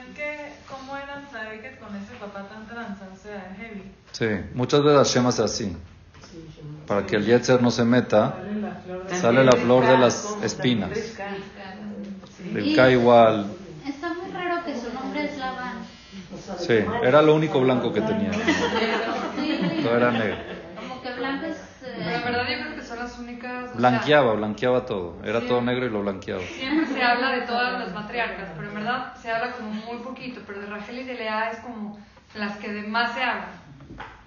que con ese papá tan tranza? O sea, heavy. Sí, muchas veces Hashem hace así. Para que el Yetzer no se meta, Sale la flor de... las espinas. Rivka. Rivka igual. Está muy raro que su nombre es Labán. Sí, era lo único blanco que tenía. Todo era negro. como que blanco es... Pero en verdad yo creo que solo las únicas. o sea, Blanqueaba, blanqueaba todo. Era Sí. todo negro y lo blanqueaba. Siempre se habla de todas las matriarcas, pero en verdad se habla como muy poquito, pero de Rachel y de Lea es como las que de más se hablan.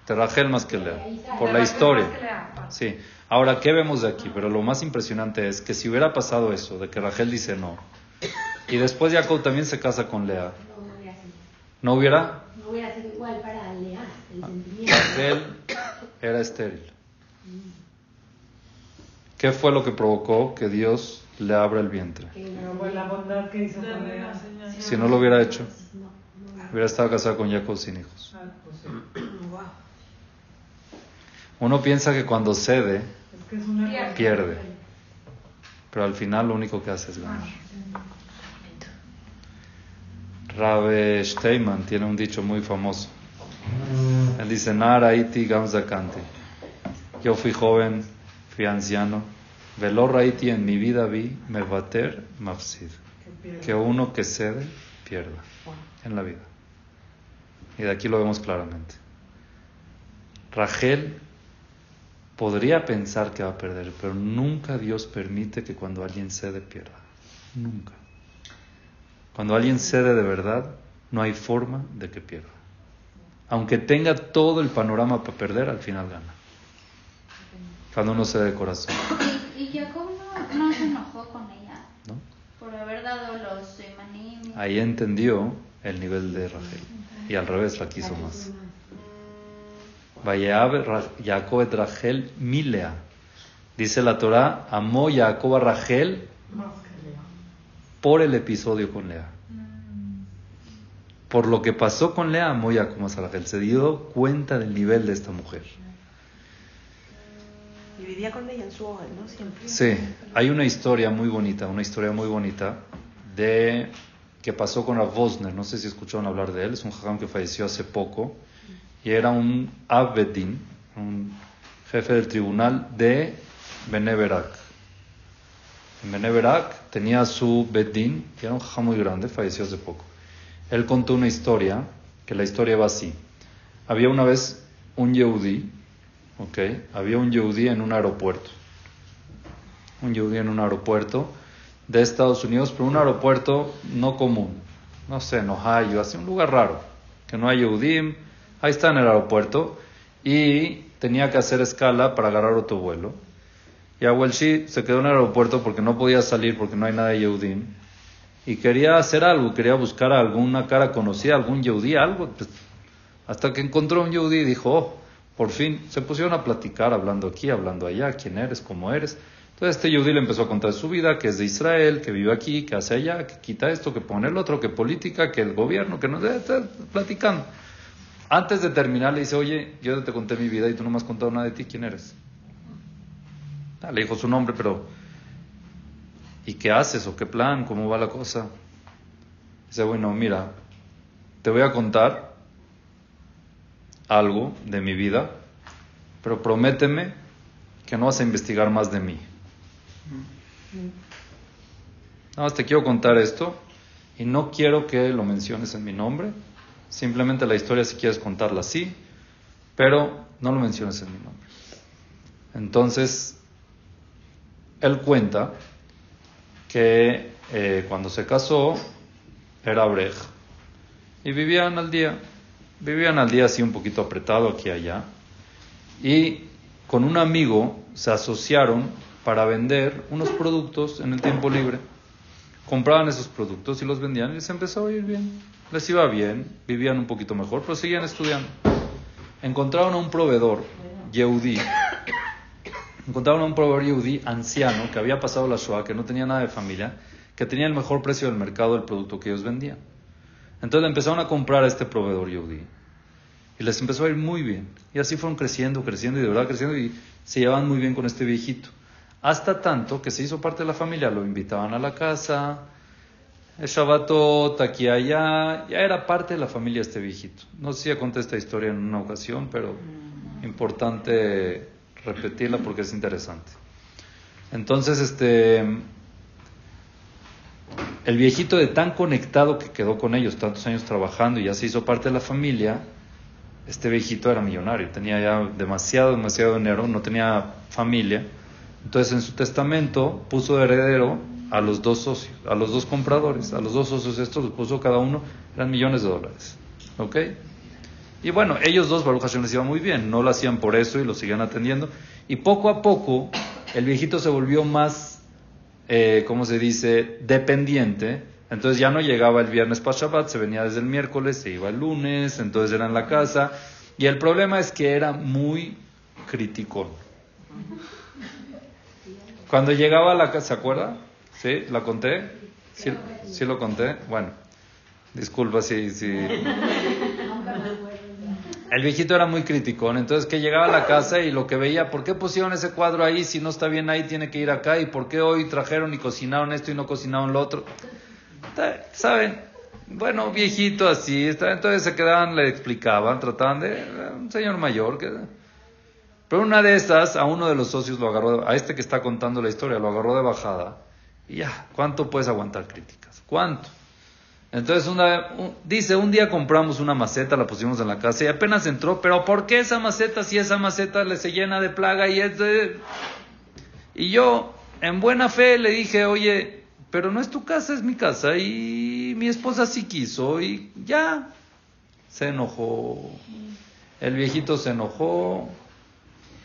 De Rachel más que Lea. Por De la Rachel historia. más que Lea, aparte. Sí. Ahora, ¿qué vemos de aquí? Pero lo más impresionante es que si hubiera pasado eso, de que Rachel dice no, y después Jacob también se casa con Lea, No hubiera sido, ¿no hubiera? sido igual para Lea, el sentimiento. Rachel era estéril. ¿Qué fue lo que provocó que Dios le abra el vientre? Si no lo hubiera hecho, hubiera estado casado con Jacob sin hijos. Ah, pues. Uno piensa que cuando cede, Pierde. Pero al final lo único que hace es ganar. Rabe Steinman tiene un dicho muy famoso. Él dice, Nara iti gamzakante. Yo fui joven, fui anciano. Velo raiti en mi vida vi mevater mafsid. Que uno que cede, pierda en la vida. Y de aquí lo vemos claramente. Rachel podría pensar que va a perder, pero nunca Dios permite que cuando alguien cede pierda. Nunca. Cuando alguien cede de verdad, no hay forma de que pierda. Aunque tenga todo el panorama para perder, al final gana. Cuando uno cede de corazón, Y, *coughs* y Jacob no, no se enojó con ella ¿no? por haber dado los emanim. Ahí entendió el nivel de Rachel. Y al revés la quiso más. Jacob et Rachel milea. Dice la Torah, amó Jacob a Rachel por el episodio con Lea. Por lo que pasó con Lea, amó Jacob más a Rachel. Se dio cuenta del nivel de esta mujer. Y vivía con ella en su hogar, ¿no? Siempre. Sí, hay una historia muy bonita, una historia muy bonita de que pasó con Rav Vosner. No sé si escucharon hablar de él. Es un jajam que falleció hace poco y era un abedin, un jefe del tribunal de Beneverak. En Beneverak tenía su bedín, que era un jajam muy grande, falleció hace poco. Él contó una historia, que la historia va así. Había una vez un yehudí, ¿ok? Había un yehudí en un aeropuerto. Un yehudí en un aeropuerto de Estados Unidos, pero un aeropuerto no común. No sé, en Ohio, así un lugar raro, que no hay yehudim. Ahí está en el aeropuerto y tenía que hacer escala para agarrar otro vuelo. Y Awelshi se quedó en el aeropuerto porque no podía salir porque no hay nada de Yehudim. Y quería hacer algo, quería buscar alguna cara conocida, algún Yehudí, algo. hasta que encontró un Yehudí y dijo, oh, por fin, se pusieron a platicar, hablando aquí, hablando allá, quién eres, cómo eres. Entonces este Yehudí le empezó a contar su vida, que es de Israel, que vive aquí, que hace allá, que quita esto, que pone el otro, que política, que el gobierno, que no platicando. Antes de terminar le dice, oye, yo te conté mi vida y tú no me has contado nada de ti, ¿quién eres? Ah, le dijo su nombre, pero ¿y qué haces o qué plan? ¿Cómo va la cosa? Dice, bueno, mira, te voy a contar algo de mi vida, pero prométeme que no vas a investigar más de mí. Nada más te quiero contar esto y no quiero que lo menciones en mi nombre. Simplemente la historia si quieres contarla así, pero no lo menciones en mi nombre. Entonces, él cuenta que eh, cuando se casó era brej y vivían al día, vivían al día así un poquito apretado aquí y allá y con un amigo se asociaron para vender unos productos en el tiempo libre. Compraban esos productos y los vendían y les empezó a ir bien. Les iba bien, vivían un poquito mejor, pero seguían estudiando. Encontraron a un proveedor, Yehudí, encontraron a un proveedor yehudí anciano que había pasado la Shoah, que no tenía nada de familia, que tenía el mejor precio del mercado del producto que ellos vendían. Entonces empezaron a comprar a este proveedor yehudí. Y les empezó a ir muy bien. Y así fueron creciendo, creciendo y de verdad creciendo y se llevaban muy bien con este viejito. Hasta tanto que se hizo parte de la familia, lo invitaban a la casa, el Shabbatot, aquí allá, ya era parte de la familia este viejito. No sé si ya conté esta historia en una ocasión, pero importante repetirla porque es interesante. Entonces, este, el viejito de tan conectado que quedó con ellos, tantos años trabajando y ya se hizo parte de la familia, este viejito era millonario, tenía ya demasiado, demasiado dinero, no tenía familia, Entonces en su testamento puso heredero a los dos socios, a los dos compradores, a los dos socios estos los puso cada uno, eran millones de dólares. ¿Ok? Y bueno, ellos dos, Baruch Hashem les iba muy bien, no lo hacían por eso y lo siguen atendiendo. Y poco a poco el viejito se volvió más, eh, ¿cómo se dice?, dependiente. Entonces ya no llegaba el viernes para Shabbat, se venía desde el miércoles, se iba el lunes, entonces era en la casa. Y el problema es que era muy criticón. Cuando llegaba a la casa, ¿se acuerda? ¿Sí? ¿La conté? ¿Sí, sí lo conté? Bueno, disculpa si... si... *laughs* El viejito era muy criticón, entonces que llegaba a la casa y lo que veía, ¿por qué pusieron ese cuadro ahí? Si no está bien ahí, tiene que ir acá. ¿Y por qué hoy trajeron y cocinaron esto y no cocinaron lo otro? ¿Saben? Bueno, viejito así, entonces se quedaban, le explicaban, trataban de... Un señor mayor que... Pero una de estas, a uno de los socios lo agarró, a este que está contando la historia, lo agarró de bajada. Y ya, ¿cuánto puedes aguantar críticas? ¿Cuánto? Entonces una, dice, un día compramos una maceta, la pusimos en la casa y apenas entró, pero ¿por qué esa maceta si esa maceta le se llena de plaga y es de... Y yo, en buena fe, le dije, oye, pero no es tu casa, es mi casa y mi esposa sí quiso y ya. Se enojó. El viejito se enojó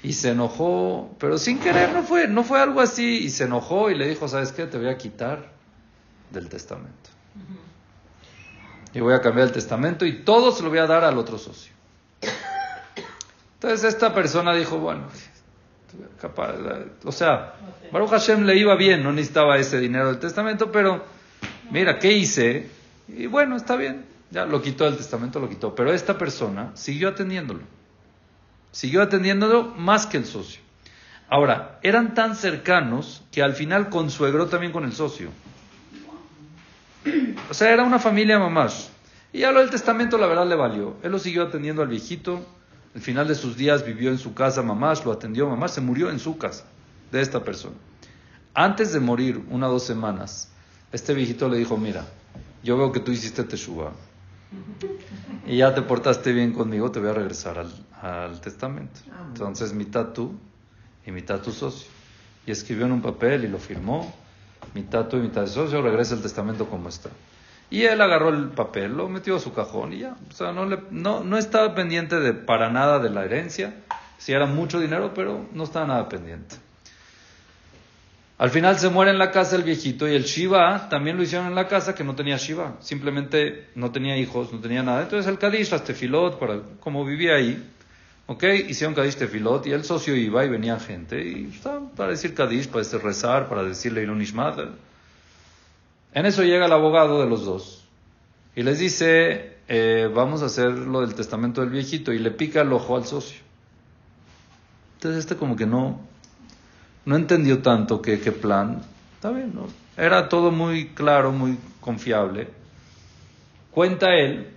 y se enojó, pero sin querer no fue, no fue algo así y se enojó y le dijo, ¿sabes qué? Te voy a quitar del testamento y voy a cambiar el testamento y todo se lo voy a dar al otro socio. Entonces esta persona dijo, bueno, capaz, o sea, Baruch Hashem le iba bien, no necesitaba ese dinero del testamento, pero mira, ¿qué hice? Y bueno, está bien, ya lo quitó del testamento, lo quitó, pero esta persona siguió atendiéndolo, siguió atendiéndolo más que el socio. Ahora, eran tan cercanos que al final consuegró también con el socio. *clears throat* O sea, era una familia mamás. Y ya lo del testamento, la verdad, le valió. Él lo siguió atendiendo al viejito. Al final de sus días vivió en su casa mamás, lo atendió mamás, se murió en su casa de esta persona. Antes de morir, una o dos semanas, este viejito le dijo, mira, yo veo que tú hiciste teshuva y ya te portaste bien conmigo, te voy a regresar al, al testamento. Entonces, mitad tú y mitad tu socio. Y escribió en un papel y lo firmó mitad tú y mitad de socio, regresa el testamento como está. Y él agarró el papel, lo metió a su cajón y ya. O sea, no, le, no, no estaba pendiente de, para nada de la herencia. Si era mucho dinero, pero no estaba nada pendiente. Al final se muere en la casa el viejito y el Shiva también lo hicieron en la casa que no tenía Shiva. Simplemente no tenía hijos, no tenía nada. Entonces el Kadish, las tefilot, para, como vivía ahí, ¿Ok? Hicieron Kadish Tefilot y el socio iba y venía gente y estaba para decir Kadish, para decir rezar, para decirle Ilun. En eso llega el abogado de los dos y les dice, eh, vamos a hacer lo del testamento del viejito y le pica el ojo al socio. Entonces este como que no, no entendió tanto qué plan. Está bien, ¿no? Era todo muy claro, muy confiable. Cuenta él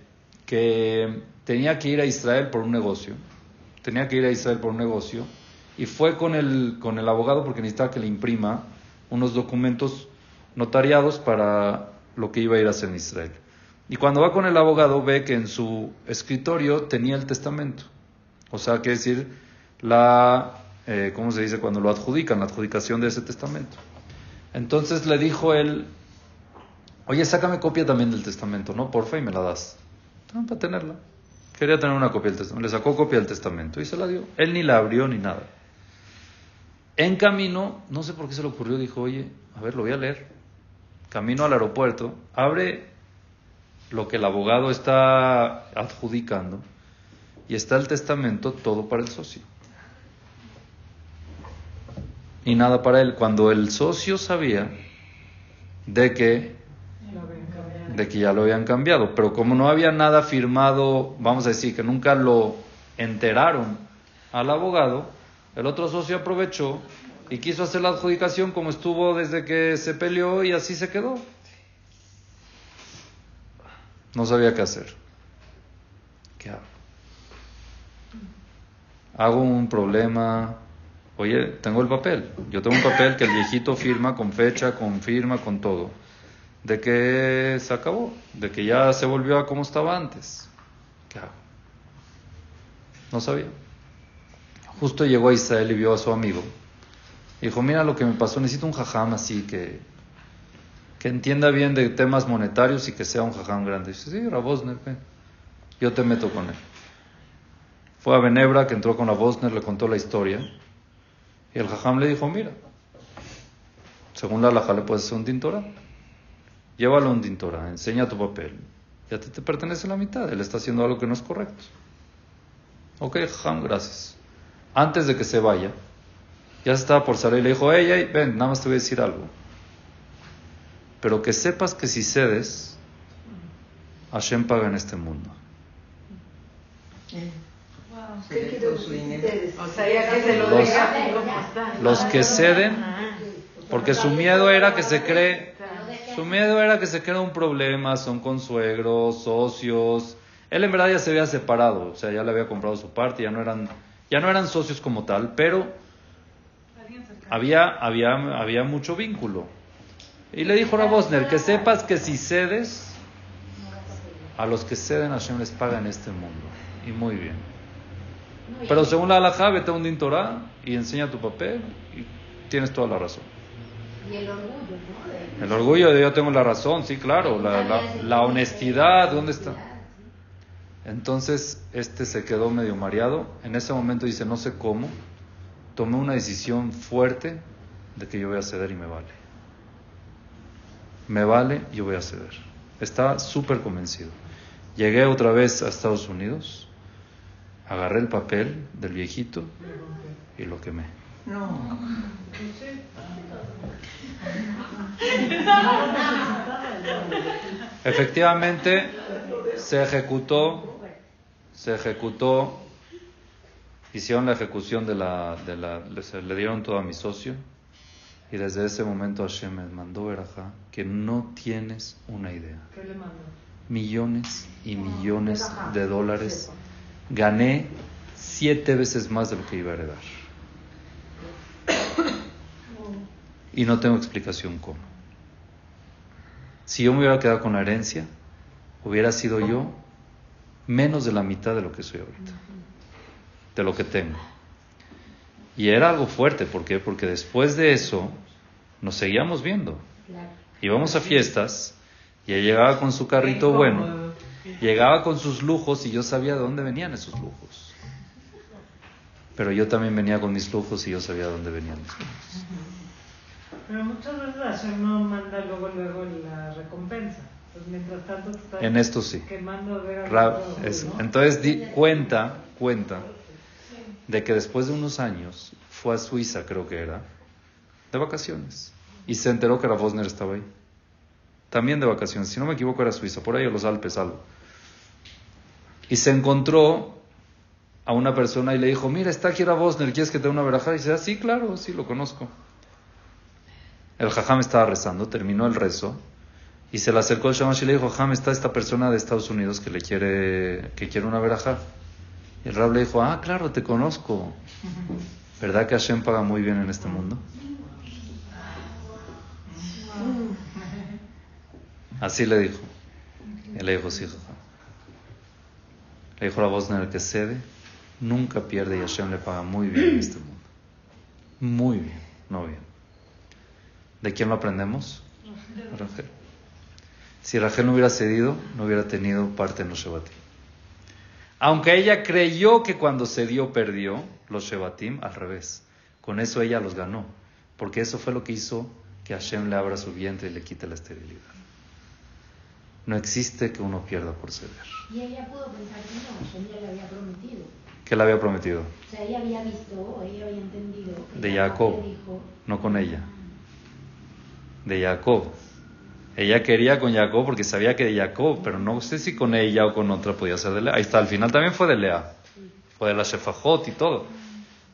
que tenía que ir a Israel por un negocio tenía que ir a Israel por un negocio y fue con el, con el abogado porque necesitaba que le imprima unos documentos notariados para lo que iba a ir a hacer en Israel. Y cuando va con el abogado ve que en su escritorio tenía el testamento. O sea, que decir, la, eh, ¿cómo se dice? Cuando lo adjudican, la adjudicación de ese testamento. Entonces le dijo él, oye, sácame copia también del testamento, ¿no? Porfa, y me la das. para tenerla. Quería tener una copia del testamento. Le sacó copia del testamento y se la dio. Él ni la abrió ni nada. En camino, no sé por qué se le ocurrió, dijo, oye, a ver, lo voy a leer. Camino al aeropuerto, abre lo que el abogado está adjudicando y está el testamento todo para el socio. Y nada para él. Cuando el socio sabía de que de que ya lo habían cambiado. Pero como no había nada firmado, vamos a decir que nunca lo enteraron al abogado, el otro socio aprovechó y quiso hacer la adjudicación como estuvo desde que se peleó y así se quedó. No sabía qué hacer. ¿Qué hago? Hago un problema. Oye, tengo el papel. Yo tengo un papel que el viejito firma con fecha, con firma, con todo de que se acabó, de que ya se volvió a como estaba antes. ¿Qué hago? No sabía. Justo llegó a Israel y vio a su amigo. Dijo, mira lo que me pasó, necesito un jajam así que, que entienda bien de temas monetarios y que sea un jajam grande. Dice, sí, Rabosner, ven. yo te meto con él. Fue a Benebra, que entró con la Bosner, le contó la historia. Y el jajam le dijo, mira, según la alhaja le puedes hacer un tintora. Llévalo a un tintora, enseña tu papel. Ya te, te pertenece la mitad, él está haciendo algo que no es correcto. Ok, jajam, gracias. Antes de que se vaya, ya se estaba por salir y le dijo, hey, hey, ven, nada más te voy a decir algo. Pero que sepas que si cedes, Hashem paga en este mundo. O sea, ya que se lo Los-. Los que ceden, porque su miedo era que se cree, su miedo era que se crea un problema, son consuegros, socios. Él en verdad ya se había separado, o sea, ya le había comprado su parte, ya no eran, ya no eran socios como tal, pero había, había, había mucho vínculo. Y le dijo a Bosner, que sepas que si cedes, a los que ceden Hashem les paga en este mundo. Y muy bien. Pero según la halajá, vete a un dintorá y enseña tu papel y tienes toda la razón. Y el orgullo, ¿no? De- El orgullo de yo tengo la razón, sí, claro. La, la- la honestidad, ¿dónde está? Entonces, este se quedó medio mareado. En ese momento dice, no sé cómo, tomé una decisión fuerte de que yo voy a ceder y me vale. Me vale, yo voy a ceder. Estaba súper convencido. Llegué otra vez a Estados Unidos, agarré el papel del viejito y lo quemé. No. Efectivamente, se ejecutó, se ejecutó, hicieron la ejecución de la, de la le, dieron todo a mi socio y desde ese momento Hashem me mandó verajá que no tienes una idea. ¿Qué le mandó? Millones y millones de dólares. Gané siete veces más de lo que iba a heredar. Y no tengo explicación cómo. Si yo me hubiera quedado con la herencia, hubiera sido yo menos de la mitad de lo que soy ahorita, de lo que tengo. Y era algo fuerte, ¿por qué? Porque después de eso nos seguíamos viendo. Íbamos a fiestas y él llegaba con su carrito bueno, llegaba con sus lujos y yo sabía de dónde venían esos lujos. Pero yo también venía con mis lujos y yo sabía de dónde venían mis lujos. Pero muchas veces Hashem no manda luego, luego la recompensa. Pues mientras tanto está En esto sí. quemando ver a Ra- todo, es- ¿no? entonces di cuenta, cuenta de que después de unos años fue a Suiza, creo que era, de vacaciones. Y se enteró que Bosner estaba ahí. También de vacaciones. Si no me equivoco era Suiza, por ahí a los Alpes, algo. Y se encontró a una persona y le dijo, mira, está aquí Bosner, ¿quieres que te dé una verajá? Y dice, ah, sí, claro, sí, lo conozco. El jajam estaba rezando, terminó el rezo y se le acercó el shamash y le dijo, jajam, está esta persona de Estados Unidos que le quiere, que quiere una verajá. Y el rab le dijo, ah, claro, te conozco. ¿Verdad que Hashem paga muy bien en este mundo? Así le dijo. Y le dijo, sí, jajam. Le dijo la voz en el que cede, nunca pierde y Hashem le paga muy bien en este mundo. Muy bien, no bien. ¿De quién lo aprendemos? De Rachel. Si Rachel no hubiera cedido, no hubiera tenido parte en los Shebatim. Aunque ella creyó que cuando cedió perdió los Shebatim, al revés. Con eso ella los ganó. Porque eso fue lo que hizo que Hashem le abra su vientre y le quite la esterilidad. No existe que uno pierda por ceder. Y ella pudo pensar que no, Hashem ya le había prometido. ¿Qué le había prometido? O sea, ella había visto, ella había entendido. que De Jacob dijo, no con ella. De Jacob. Ella quería con Jacob porque sabía que de Jacob, pero no sé si con ella o con otra podía ser de Lea. Ahí está, al final también fue de Lea. Fue de la Shefajot y todo.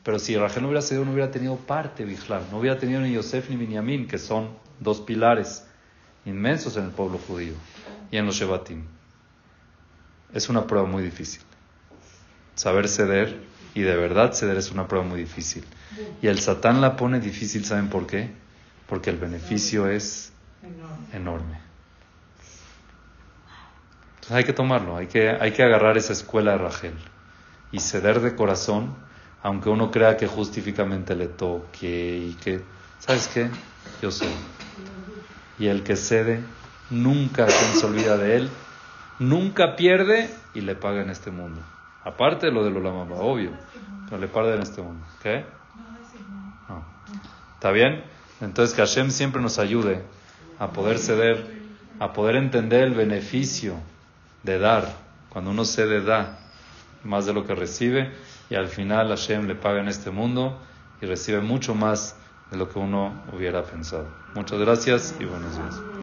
Pero si Rachel no hubiera sido, no hubiera tenido parte, Bijlar. No hubiera tenido ni Yosef ni Binyamin, que son dos pilares inmensos en el pueblo judío y en los Shebatim. Es una prueba muy difícil. Saber ceder y de verdad ceder es una prueba muy difícil. Y el Satán la pone difícil, ¿saben por qué? Porque el beneficio es enorme. Entonces hay que tomarlo, hay que, hay que agarrar esa escuela de Rachel y ceder de corazón, aunque uno crea que justificamente le toque y que, ¿sabes qué? Yo sé. Y el que cede, nunca se olvida de él, nunca pierde y le paga en este mundo. Aparte de lo de los lamamba, obvio, pero le paga en este mundo. ¿Qué? No. ¿Está bien? Entonces que Hashem siempre nos ayude a poder ceder, a poder entender el beneficio de dar. Cuando uno cede, da más de lo que recibe y al final Hashem le paga en este mundo y recibe mucho más de lo que uno hubiera pensado. Muchas gracias y buenos días.